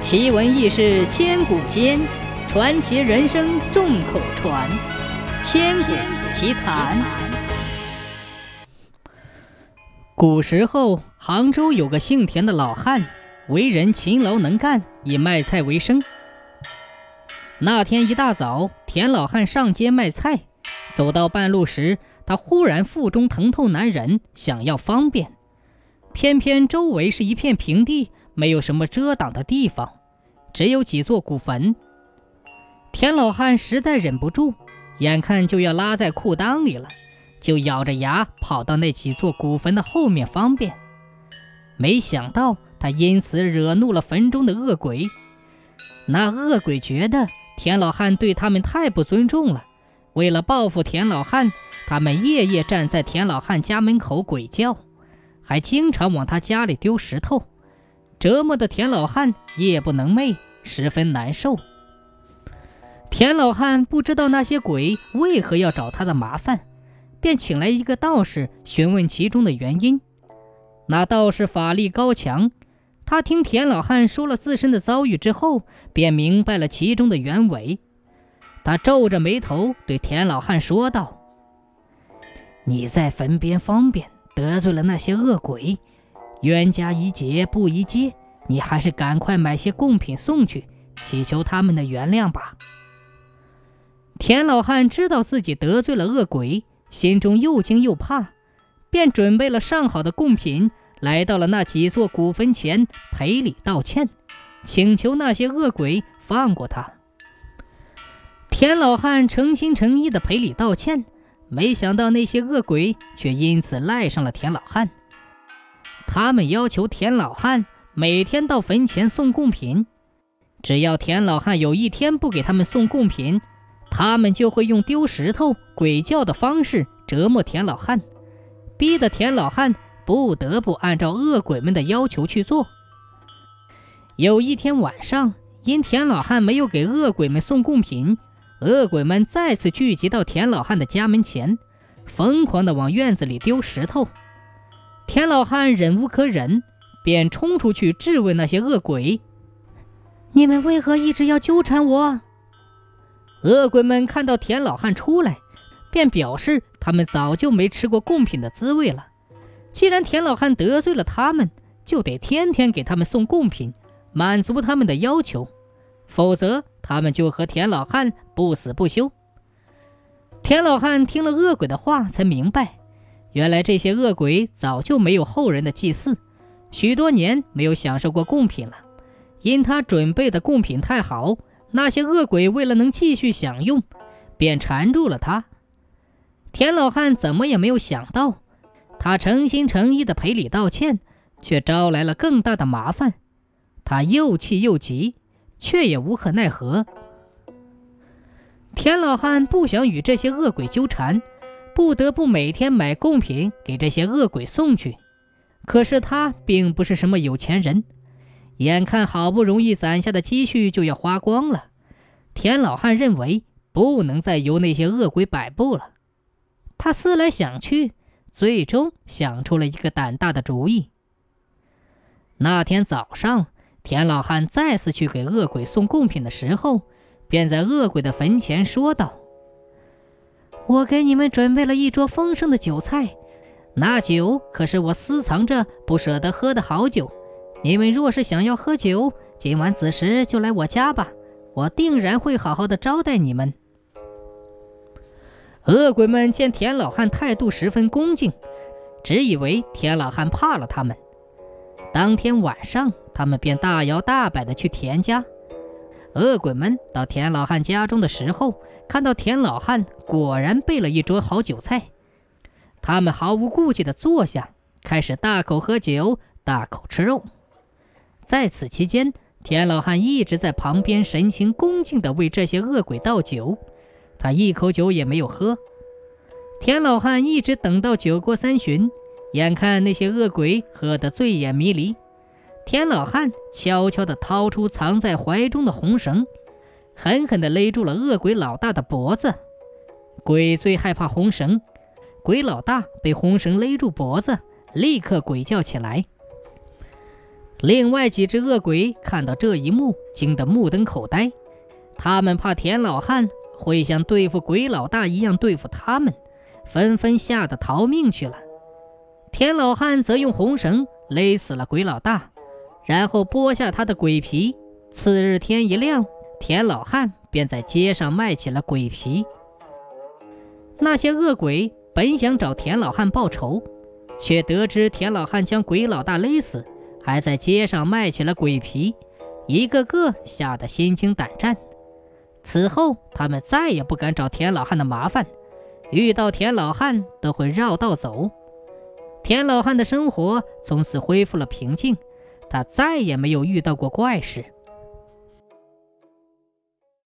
奇闻异事千古间，传奇人生众口传。千古奇谈。古时候，杭州有个姓田的老汉，为人勤劳能干，以卖菜为生。那天一大早，田老汉上街卖菜，走到半路时，他忽然腹中疼痛难忍，想要方便，偏偏周围是一片平地。没有什么遮挡的地方，只有几座古坟。田老汉实在忍不住，眼看就要拉在裤裆里了，就咬着牙跑到那几座古坟的后面方便。没想到他因此惹怒了坟中的恶鬼。那恶鬼觉得田老汉对他们太不尊重了，为了报复田老汉，他们夜夜站在田老汉家门口鬼叫，还经常往他家里丢石头。折磨的田老汉夜不能寐，十分难受。田老汉不知道那些鬼为何要找他的麻烦，便请来一个道士询问其中的原因。那道士法力高强，他听田老汉说了自身的遭遇之后，便明白了其中的原委。他皱着眉头对田老汉说道：“你在坟边方便，得罪了那些恶鬼。”冤家宜解不宜结，你还是赶快买些贡品送去，祈求他们的原谅吧。田老汉知道自己得罪了恶鬼，心中又惊又怕，便准备了上好的贡品，来到了那几座古坟前赔礼道歉，请求那些恶鬼放过他。田老汉诚心诚意的赔礼道歉，没想到那些恶鬼却因此赖上了田老汉。他们要求田老汉每天到坟前送贡品，只要田老汉有一天不给他们送贡品，他们就会用丢石头、鬼叫的方式折磨田老汉，逼得田老汉不得不按照恶鬼们的要求去做。有一天晚上，因田老汉没有给恶鬼们送贡品，恶鬼们再次聚集到田老汉的家门前，疯狂地往院子里丢石头。田老汉忍无可忍，便冲出去质问那些恶鬼：“你们为何一直要纠缠我？”恶鬼们看到田老汉出来，便表示他们早就没吃过贡品的滋味了。既然田老汉得罪了他们，就得天天给他们送贡品，满足他们的要求，否则他们就和田老汉不死不休。田老汉听了恶鬼的话，才明白。原来这些恶鬼早就没有后人的祭祀，许多年没有享受过贡品了。因他准备的贡品太好，那些恶鬼为了能继续享用，便缠住了他。田老汉怎么也没有想到，他诚心诚意的赔礼道歉，却招来了更大的麻烦。他又气又急，却也无可奈何。田老汉不想与这些恶鬼纠缠。不得不每天买贡品给这些恶鬼送去，可是他并不是什么有钱人，眼看好不容易攒下的积蓄就要花光了，田老汉认为不能再由那些恶鬼摆布了。他思来想去，最终想出了一个胆大的主意。那天早上，田老汉再次去给恶鬼送贡品的时候，便在恶鬼的坟前说道。我给你们准备了一桌丰盛的酒菜，那酒可是我私藏着不舍得喝的好酒。你们若是想要喝酒，今晚子时就来我家吧，我定然会好好的招待你们。恶鬼们见田老汉态度十分恭敬，只以为田老汉怕了他们。当天晚上，他们便大摇大摆的去田家。恶鬼们到田老汉家中的时候，看到田老汉果然备了一桌好酒菜，他们毫无顾忌地坐下，开始大口喝酒，大口吃肉。在此期间，田老汉一直在旁边神情恭敬地为这些恶鬼倒酒，他一口酒也没有喝。田老汉一直等到酒过三巡，眼看那些恶鬼喝得醉眼迷离。田老汉悄悄地掏出藏在怀中的红绳，狠狠地勒住了恶鬼老大的脖子。鬼最害怕红绳，鬼老大被红绳勒住脖子，立刻鬼叫起来。另外几只恶鬼看到这一幕，惊得目瞪口呆。他们怕田老汉会像对付鬼老大一样对付他们，纷纷吓得逃命去了。田老汉则用红绳勒死了鬼老大，然后剥下他的鬼皮。次日天一亮，田老汉便在街上卖起了鬼皮。那些恶鬼本想找田老汉报仇，却得知田老汉将鬼老大勒死。还在街上卖起了鬼皮，一个个吓得心惊胆战。此后，他们再也不敢找田老汉的麻烦，遇到田老汉都会绕道走。田老汉的生活从此恢复了平静，他再也没有遇到过怪事。